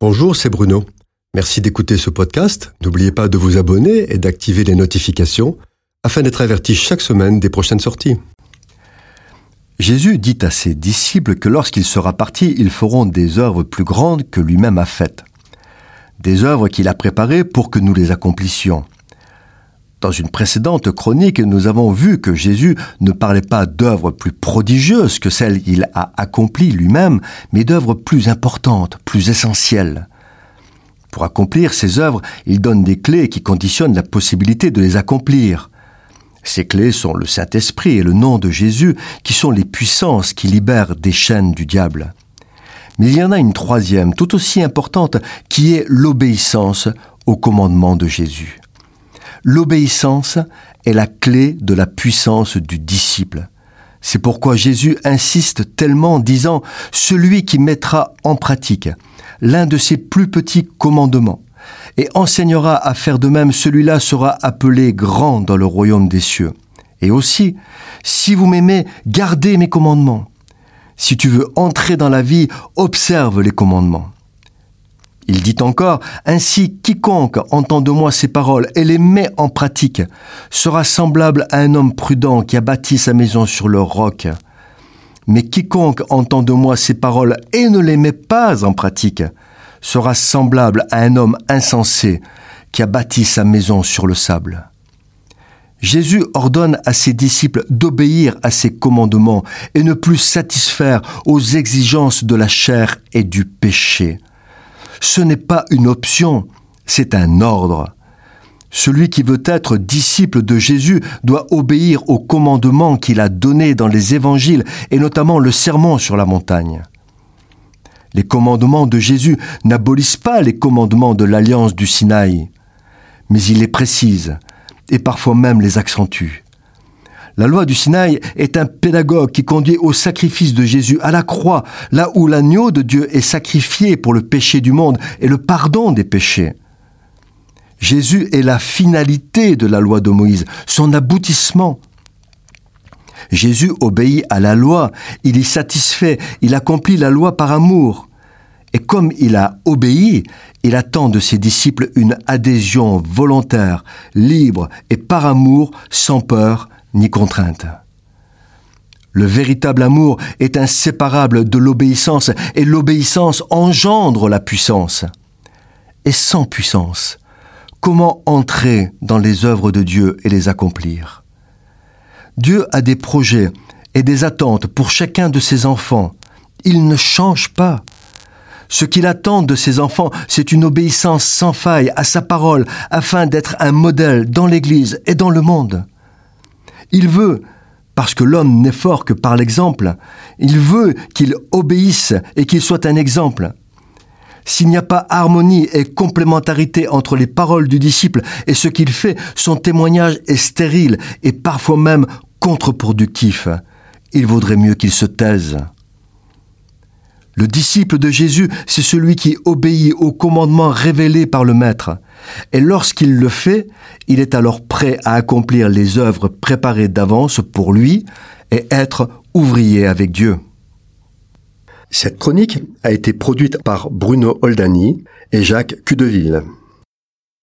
Bonjour, c'est Bruno. Merci d'écouter ce podcast. N'oubliez pas de vous abonner et d'activer les notifications afin d'être averti chaque semaine des prochaines sorties. Jésus dit à ses disciples que lorsqu'il sera parti, ils feront des œuvres plus grandes que lui-même a faites. Des œuvres qu'il a préparées pour que nous les accomplissions. Dans une précédente chronique, nous avons vu que Jésus ne parlait pas d'œuvres plus prodigieuses que celles qu'il a accomplies lui-même, mais d'œuvres plus importantes, plus essentielles. Pour accomplir ces œuvres, il donne des clés qui conditionnent la possibilité de les accomplir. Ces clés sont le Saint-Esprit et le nom de Jésus, qui sont les puissances qui libèrent des chaînes du diable. Mais il y en a une troisième, tout aussi importante, qui est l'obéissance au commandement de Jésus. L'obéissance est la clé de la puissance du disciple. C'est pourquoi Jésus insiste tellement en disant Celui qui mettra en pratique l'un de ses plus petits commandements et enseignera à faire de même, celui-là sera appelé grand dans le royaume des cieux. Et aussi, si vous m'aimez, gardez mes commandements. Si tu veux entrer dans la vie, observe les commandements. Il dit encore, Ainsi quiconque entend de moi ces paroles et les met en pratique sera semblable à un homme prudent qui a bâti sa maison sur le roc. Mais quiconque entend de moi ces paroles et ne les met pas en pratique sera semblable à un homme insensé qui a bâti sa maison sur le sable. Jésus ordonne à ses disciples d'obéir à ses commandements et ne plus satisfaire aux exigences de la chair et du péché ce n'est pas une option, c'est un ordre. Celui qui veut être disciple de Jésus doit obéir aux commandements qu'il a donnés dans les évangiles et notamment le sermon sur la montagne. Les commandements de Jésus n'abolissent pas les commandements de l'alliance du Sinaï, mais il les précise et parfois même les accentue. La loi du Sinaï est un pédagogue qui conduit au sacrifice de Jésus à la croix, là où l'agneau de Dieu est sacrifié pour le péché du monde et le pardon des péchés. Jésus est la finalité de la loi de Moïse, son aboutissement. Jésus obéit à la loi, il y satisfait, il accomplit la loi par amour. Et comme il a obéi, il attend de ses disciples une adhésion volontaire, libre et par amour, sans peur, ni contrainte. Le véritable amour est inséparable de l'obéissance et l'obéissance engendre la puissance. Et sans puissance, comment entrer dans les œuvres de Dieu et les accomplir? Dieu a des projets et des attentes pour chacun de ses enfants. Il ne change pas. Ce qu'il attend de ses enfants, c'est une obéissance sans faille à sa parole afin d'être un modèle dans l'Église et dans le monde. Il veut, parce que l'homme n'est fort que par l'exemple, il veut qu'il obéisse et qu'il soit un exemple. S'il n'y a pas harmonie et complémentarité entre les paroles du disciple et ce qu'il fait, son témoignage est stérile et parfois même contre-productif. Il vaudrait mieux qu'il se taise. Le disciple de Jésus, c'est celui qui obéit aux commandements révélés par le Maître. Et lorsqu'il le fait, il est alors prêt à accomplir les œuvres préparées d'avance pour lui et être ouvrier avec Dieu. Cette chronique a été produite par Bruno Oldani et Jacques Cudeville.